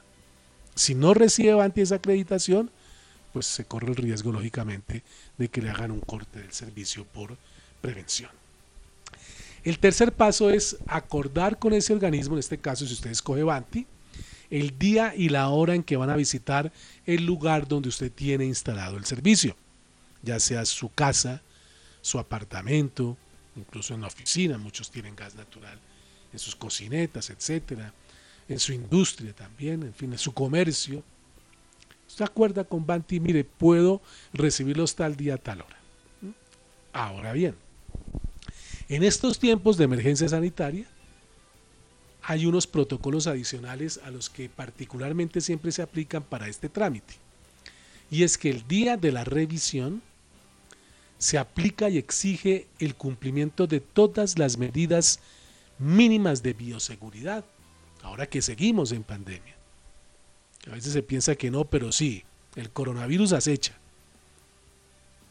Si no recibe Vanti esa acreditación, pues se corre el riesgo, lógicamente, de que le hagan un corte del servicio por prevención. El tercer paso es acordar con ese organismo, en este caso si usted escoge Banti, el día y la hora en que van a visitar el lugar donde usted tiene instalado el servicio, ya sea su casa, su apartamento, incluso en la oficina, muchos tienen gas natural en sus cocinetas, etcétera, en su industria también, en fin, en su comercio. Usted acuerda con Banti, mire, puedo recibirlos tal día, tal hora. Ahora bien, en estos tiempos de emergencia sanitaria, hay unos protocolos adicionales a los que particularmente siempre se aplican para este trámite. Y es que el día de la revisión se aplica y exige el cumplimiento de todas las medidas mínimas de bioseguridad, ahora que seguimos en pandemia. A veces se piensa que no, pero sí, el coronavirus acecha.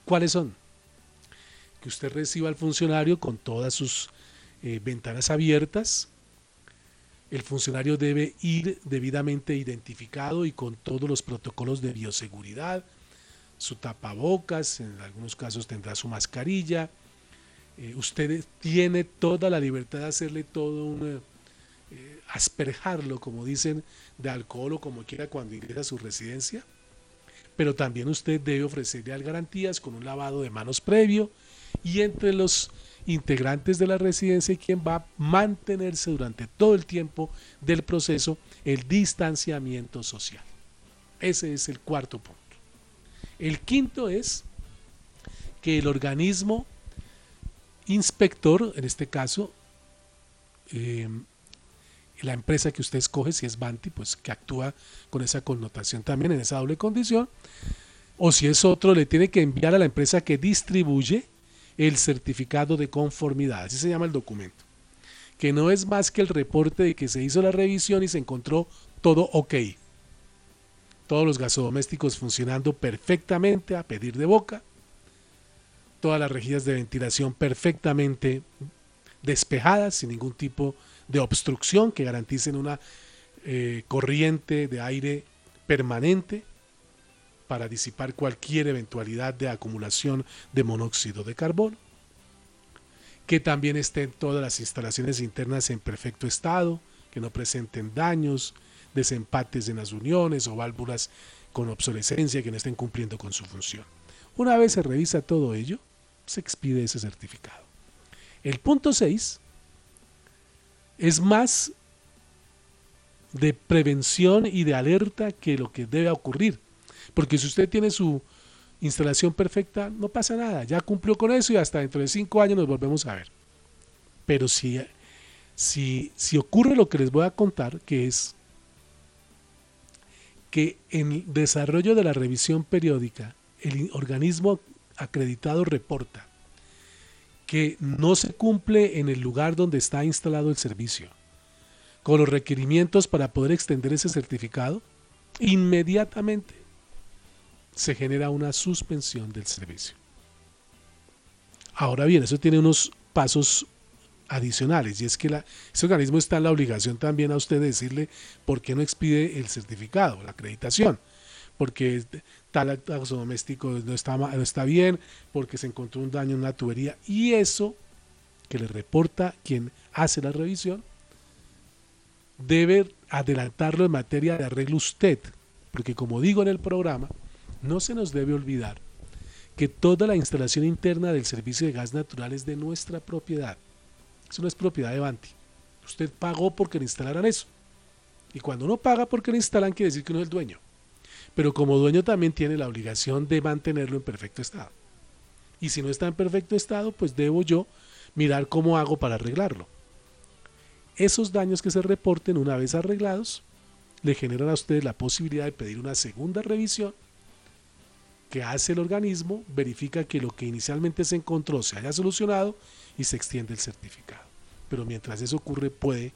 ¿Cuáles son? Que usted reciba al funcionario con todas sus eh, ventanas abiertas. El funcionario debe ir debidamente identificado y con todos los protocolos de bioseguridad, su tapabocas, en algunos casos tendrá su mascarilla. Eh, usted tiene toda la libertad de hacerle todo un eh, asperjarlo, como dicen, de alcohol o como quiera cuando ingresa a su residencia. Pero también usted debe ofrecerle garantías con un lavado de manos previo y entre los integrantes de la residencia y quien va a mantenerse durante todo el tiempo del proceso el distanciamiento social. Ese es el cuarto punto. El quinto es que el organismo inspector, en este caso, eh, la empresa que usted escoge, si es Banti, pues que actúa con esa connotación también en esa doble condición, o si es otro, le tiene que enviar a la empresa que distribuye el certificado de conformidad, así se llama el documento, que no es más que el reporte de que se hizo la revisión y se encontró todo ok. Todos los gasodomésticos funcionando perfectamente a pedir de boca, todas las rejillas de ventilación perfectamente despejadas, sin ningún tipo de obstrucción que garanticen una eh, corriente de aire permanente para disipar cualquier eventualidad de acumulación de monóxido de carbono, que también estén todas las instalaciones internas en perfecto estado, que no presenten daños, desempates en las uniones o válvulas con obsolescencia que no estén cumpliendo con su función. Una vez se revisa todo ello, se expide ese certificado. El punto 6 es más de prevención y de alerta que lo que debe ocurrir. Porque si usted tiene su instalación perfecta, no pasa nada, ya cumplió con eso y hasta dentro de cinco años nos volvemos a ver. Pero si, si, si ocurre lo que les voy a contar, que es que en el desarrollo de la revisión periódica, el organismo acreditado reporta que no se cumple en el lugar donde está instalado el servicio, con los requerimientos para poder extender ese certificado, inmediatamente se genera una suspensión del servicio. Ahora bien, eso tiene unos pasos adicionales y es que la, ese organismo está en la obligación también a usted de decirle por qué no expide el certificado, la acreditación, porque tal acto doméstico no está, no está bien, porque se encontró un daño en una tubería. Y eso que le reporta quien hace la revisión, debe adelantarlo en materia de arreglo usted, porque como digo en el programa, no se nos debe olvidar que toda la instalación interna del servicio de gas natural es de nuestra propiedad. Eso no es propiedad de Banti. Usted pagó porque le instalaran eso. Y cuando uno paga porque le instalan, quiere decir que uno es el dueño pero como dueño también tiene la obligación de mantenerlo en perfecto estado. Y si no está en perfecto estado, pues debo yo mirar cómo hago para arreglarlo. Esos daños que se reporten una vez arreglados le generan a usted la posibilidad de pedir una segunda revisión que hace el organismo, verifica que lo que inicialmente se encontró se haya solucionado y se extiende el certificado. Pero mientras eso ocurre puede,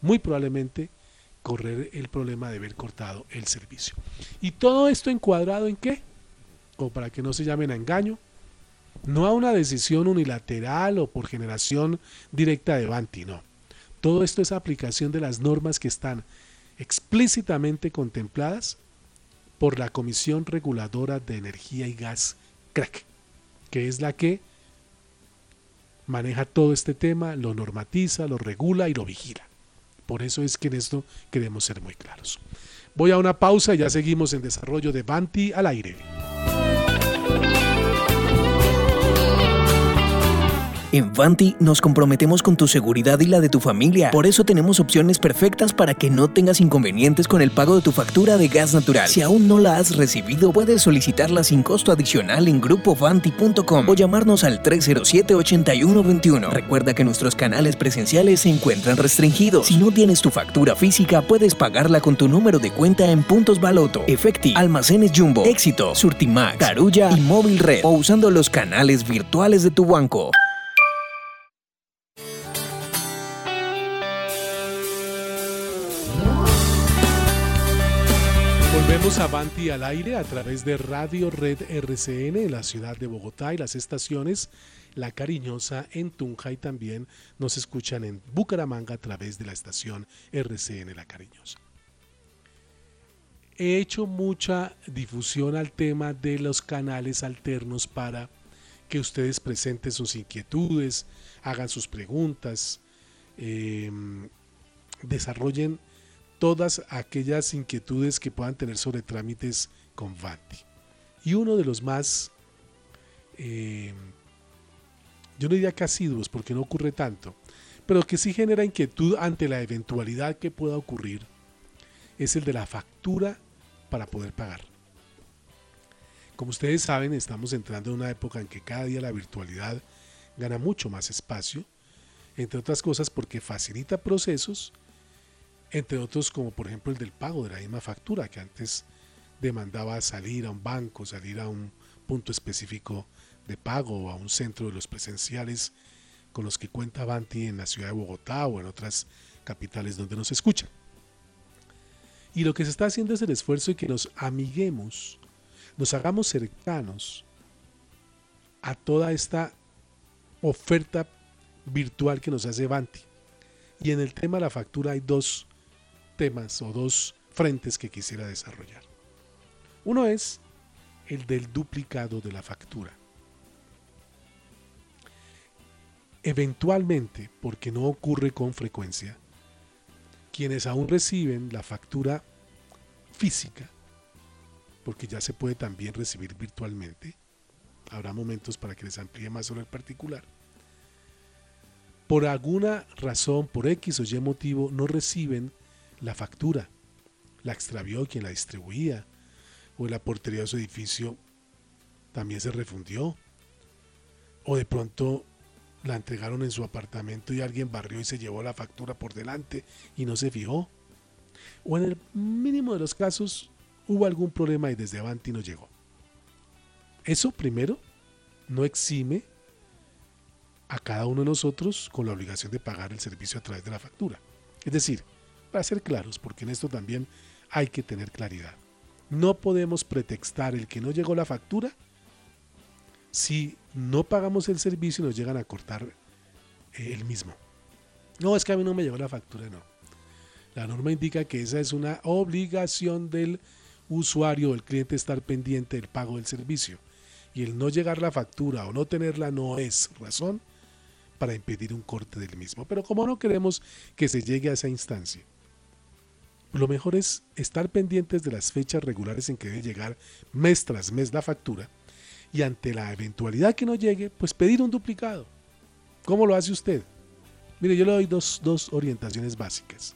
muy probablemente, correr el problema de haber cortado el servicio. Y todo esto encuadrado en qué? O para que no se llamen a engaño, No a una decisión unilateral o por generación directa de Banti, no. Todo esto es aplicación de las normas que están explícitamente contempladas por la Comisión Reguladora de Energía y Gas, CRAC, que es la que maneja todo este tema, lo normatiza, lo regula y lo vigila. Por eso es que en esto queremos ser muy claros. Voy a una pausa y ya seguimos en desarrollo de Banti al aire. En Vanti nos comprometemos con tu seguridad y la de tu familia. Por eso tenemos opciones perfectas para que no tengas inconvenientes con el pago de tu factura de gas natural. Si aún no la has recibido, puedes solicitarla sin costo adicional en grupovanti.com o llamarnos al 307-8121. Recuerda que nuestros canales presenciales se encuentran restringidos. Si no tienes tu factura física, puedes pagarla con tu número de cuenta en Puntos Baloto, Efecti, Almacenes Jumbo, Éxito, Surtimax, Carulla y Móvil Red o usando los canales virtuales de tu banco. Volvemos a Banti al aire a través de Radio Red RCN en la ciudad de Bogotá y las estaciones La Cariñosa en Tunja y también nos escuchan en Bucaramanga a través de la estación RCN La Cariñosa. He hecho mucha difusión al tema de los canales alternos para que ustedes presenten sus inquietudes, hagan sus preguntas, eh, desarrollen todas aquellas inquietudes que puedan tener sobre trámites con Vanti. Y uno de los más, eh, yo no diría que asiduos, porque no ocurre tanto, pero que sí genera inquietud ante la eventualidad que pueda ocurrir, es el de la factura para poder pagar. Como ustedes saben, estamos entrando en una época en que cada día la virtualidad gana mucho más espacio, entre otras cosas porque facilita procesos entre otros como por ejemplo el del pago de la misma factura que antes demandaba salir a un banco, salir a un punto específico de pago o a un centro de los presenciales con los que cuenta Banti en la ciudad de Bogotá o en otras capitales donde nos escuchan. Y lo que se está haciendo es el esfuerzo de que nos amiguemos, nos hagamos cercanos a toda esta oferta virtual que nos hace Banti. Y en el tema de la factura hay dos temas o dos frentes que quisiera desarrollar. Uno es el del duplicado de la factura. Eventualmente, porque no ocurre con frecuencia, quienes aún reciben la factura física, porque ya se puede también recibir virtualmente, habrá momentos para que les amplíe más sobre el particular, por alguna razón, por X o Y motivo, no reciben la factura. La extravió quien la distribuía. O la portería de su edificio también se refundió. O de pronto la entregaron en su apartamento y alguien barrió y se llevó la factura por delante y no se fijó. O en el mínimo de los casos hubo algún problema y desde Avanti no llegó. Eso primero no exime a cada uno de nosotros con la obligación de pagar el servicio a través de la factura. Es decir, para ser claros, porque en esto también hay que tener claridad. No podemos pretextar el que no llegó la factura si no pagamos el servicio y nos llegan a cortar eh, el mismo. No, es que a mí no me llegó la factura, no. La norma indica que esa es una obligación del usuario o el cliente estar pendiente del pago del servicio. Y el no llegar la factura o no tenerla no es razón para impedir un corte del mismo. Pero como no queremos que se llegue a esa instancia, lo mejor es estar pendientes de las fechas regulares en que debe llegar mes tras mes la factura y ante la eventualidad que no llegue, pues pedir un duplicado. ¿Cómo lo hace usted? Mire, yo le doy dos, dos orientaciones básicas,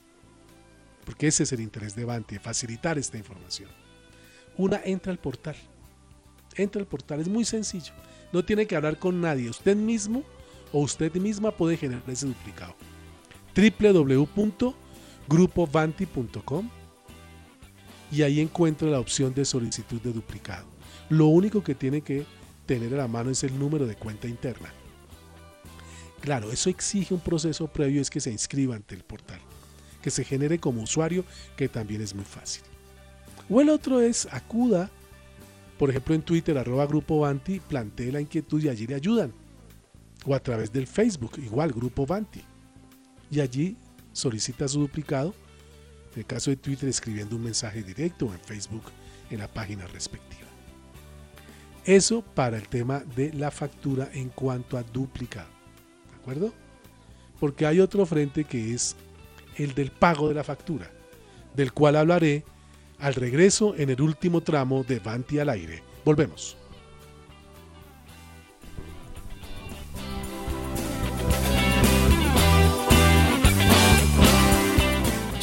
porque ese es el interés de Banti, facilitar esta información. Una, entra al portal. Entra al portal, es muy sencillo. No tiene que hablar con nadie. Usted mismo o usted misma puede generar ese duplicado. www grupovanti.com y ahí encuentra la opción de solicitud de duplicado. Lo único que tiene que tener a la mano es el número de cuenta interna. Claro, eso exige un proceso previo, es que se inscriba ante el portal, que se genere como usuario, que también es muy fácil. O el otro es acuda por ejemplo en Twitter, arroba Grupo Banti, plantee la inquietud y allí le ayudan. O a través del Facebook, igual, Grupo Banti. Y allí solicita su duplicado, en el caso de Twitter escribiendo un mensaje directo o en Facebook en la página respectiva. Eso para el tema de la factura en cuanto a duplicado. ¿De acuerdo? Porque hay otro frente que es el del pago de la factura, del cual hablaré al regreso en el último tramo de Vanti al aire. Volvemos.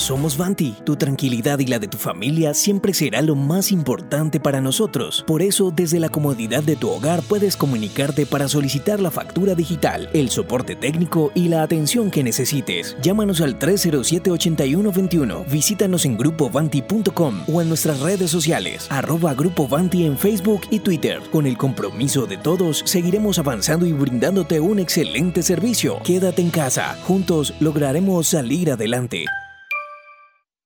Somos Vanti. Tu tranquilidad y la de tu familia siempre será lo más importante para nosotros. Por eso, desde la comodidad de tu hogar puedes comunicarte para solicitar la factura digital, el soporte técnico y la atención que necesites. Llámanos al 307-8121. Visítanos en grupovanti.com o en nuestras redes sociales, arroba Grupo Vanti en Facebook y Twitter. Con el compromiso de todos, seguiremos avanzando y brindándote un excelente servicio. Quédate en casa. Juntos lograremos salir adelante.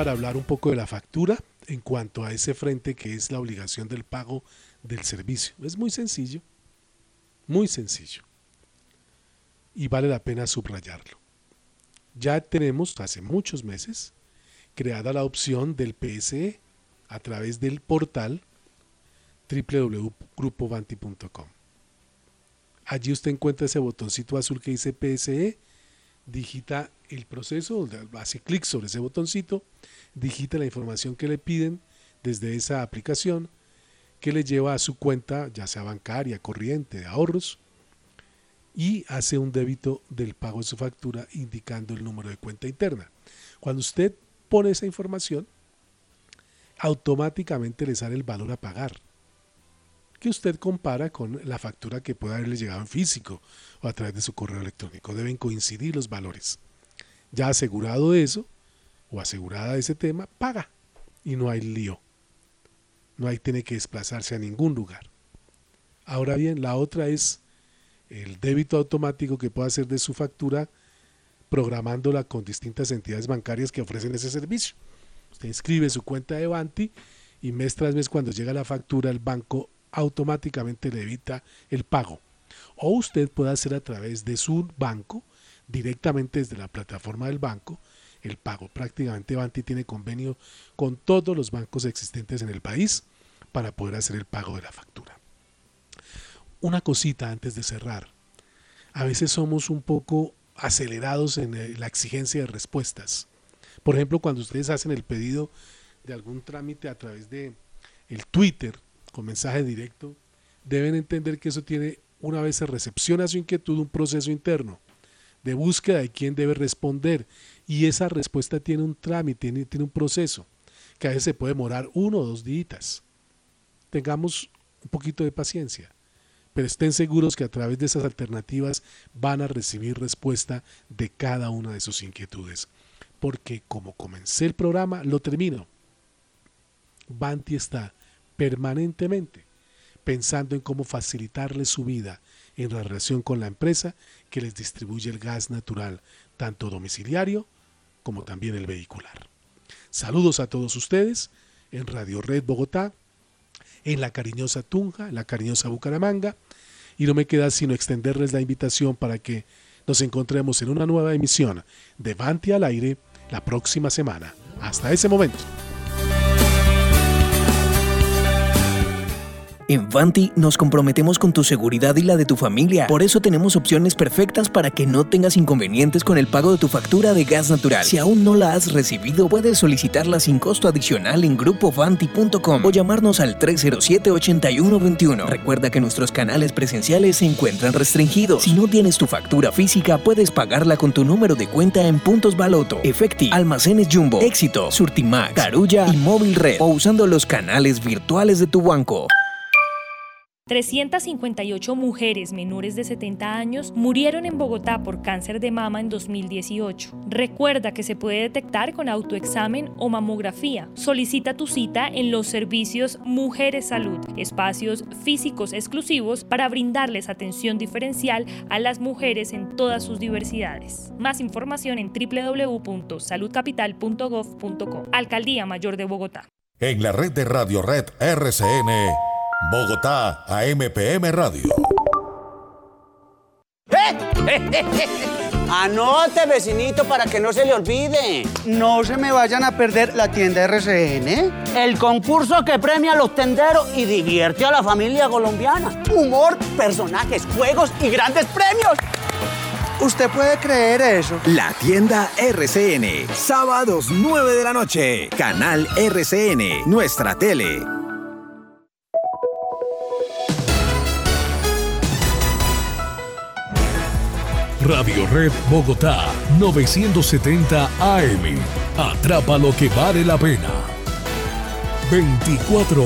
Para hablar un poco de la factura en cuanto a ese frente que es la obligación del pago del servicio. Es muy sencillo, muy sencillo. Y vale la pena subrayarlo. Ya tenemos hace muchos meses creada la opción del PSE a través del portal www.grupovanti.com. Allí usted encuentra ese botoncito azul que dice PSE digita el proceso, hace clic sobre ese botoncito, digita la información que le piden desde esa aplicación que le lleva a su cuenta, ya sea bancaria, corriente, de ahorros, y hace un débito del pago de su factura indicando el número de cuenta interna. Cuando usted pone esa información, automáticamente le sale el valor a pagar que usted compara con la factura que puede haberle llegado en físico o a través de su correo electrónico. Deben coincidir los valores. Ya asegurado eso o asegurada ese tema, paga y no hay lío. No hay tiene que desplazarse a ningún lugar. Ahora bien, la otra es el débito automático que puede hacer de su factura programándola con distintas entidades bancarias que ofrecen ese servicio. Usted inscribe su cuenta de Banti y mes tras mes cuando llega la factura el banco automáticamente le evita el pago. O usted puede hacer a través de su banco, directamente desde la plataforma del banco, el pago. Prácticamente Banti tiene convenio con todos los bancos existentes en el país para poder hacer el pago de la factura. Una cosita antes de cerrar. A veces somos un poco acelerados en eh, la exigencia de respuestas. Por ejemplo, cuando ustedes hacen el pedido de algún trámite a través de el Twitter, con mensaje directo, deben entender que eso tiene, una vez se recepciona su inquietud, un proceso interno de búsqueda de quién debe responder. Y esa respuesta tiene un trámite, tiene, tiene un proceso, que a veces se puede demorar uno o dos días. Tengamos un poquito de paciencia, pero estén seguros que a través de esas alternativas van a recibir respuesta de cada una de sus inquietudes. Porque como comencé el programa, lo termino. Banti está permanentemente pensando en cómo facilitarle su vida en la relación con la empresa que les distribuye el gas natural, tanto domiciliario como también el vehicular. Saludos a todos ustedes en Radio Red Bogotá, en la cariñosa Tunja, en la cariñosa Bucaramanga, y no me queda sino extenderles la invitación para que nos encontremos en una nueva emisión de Vante al aire la próxima semana. Hasta ese momento. En Vanti nos comprometemos con tu seguridad y la de tu familia. Por eso tenemos opciones perfectas para que no tengas inconvenientes con el pago de tu factura de gas natural. Si aún no la has recibido, puedes solicitarla sin costo adicional en grupovanti.com o llamarnos al 307-8121. Recuerda que nuestros canales presenciales se encuentran restringidos. Si no tienes tu factura física, puedes pagarla con tu número de cuenta en Puntos Baloto, Efecti, Almacenes Jumbo, Éxito, Surtimax, Carulla y Móvil Red o usando los canales virtuales de tu banco. 358 mujeres menores de 70 años murieron en Bogotá por cáncer de mama en 2018. Recuerda que se puede detectar con autoexamen o mamografía. Solicita tu cita en los servicios Mujeres Salud, espacios físicos exclusivos para brindarles atención diferencial a las mujeres en todas sus diversidades. Más información en www.saludcapital.gov.co. Alcaldía Mayor de Bogotá. En la red de Radio Red RCN Bogotá, AMPM Radio. Anote, vecinito, para que no se le olvide. No se me vayan a perder la tienda RCN. El concurso que premia a los tenderos y divierte a la familia colombiana. Humor, personajes, juegos y grandes premios. ¿Usted puede creer eso? La tienda RCN, sábados 9 de la noche, canal RCN, nuestra tele. Radio Red Bogotá 970 AM. Atrapa lo que vale la pena. 24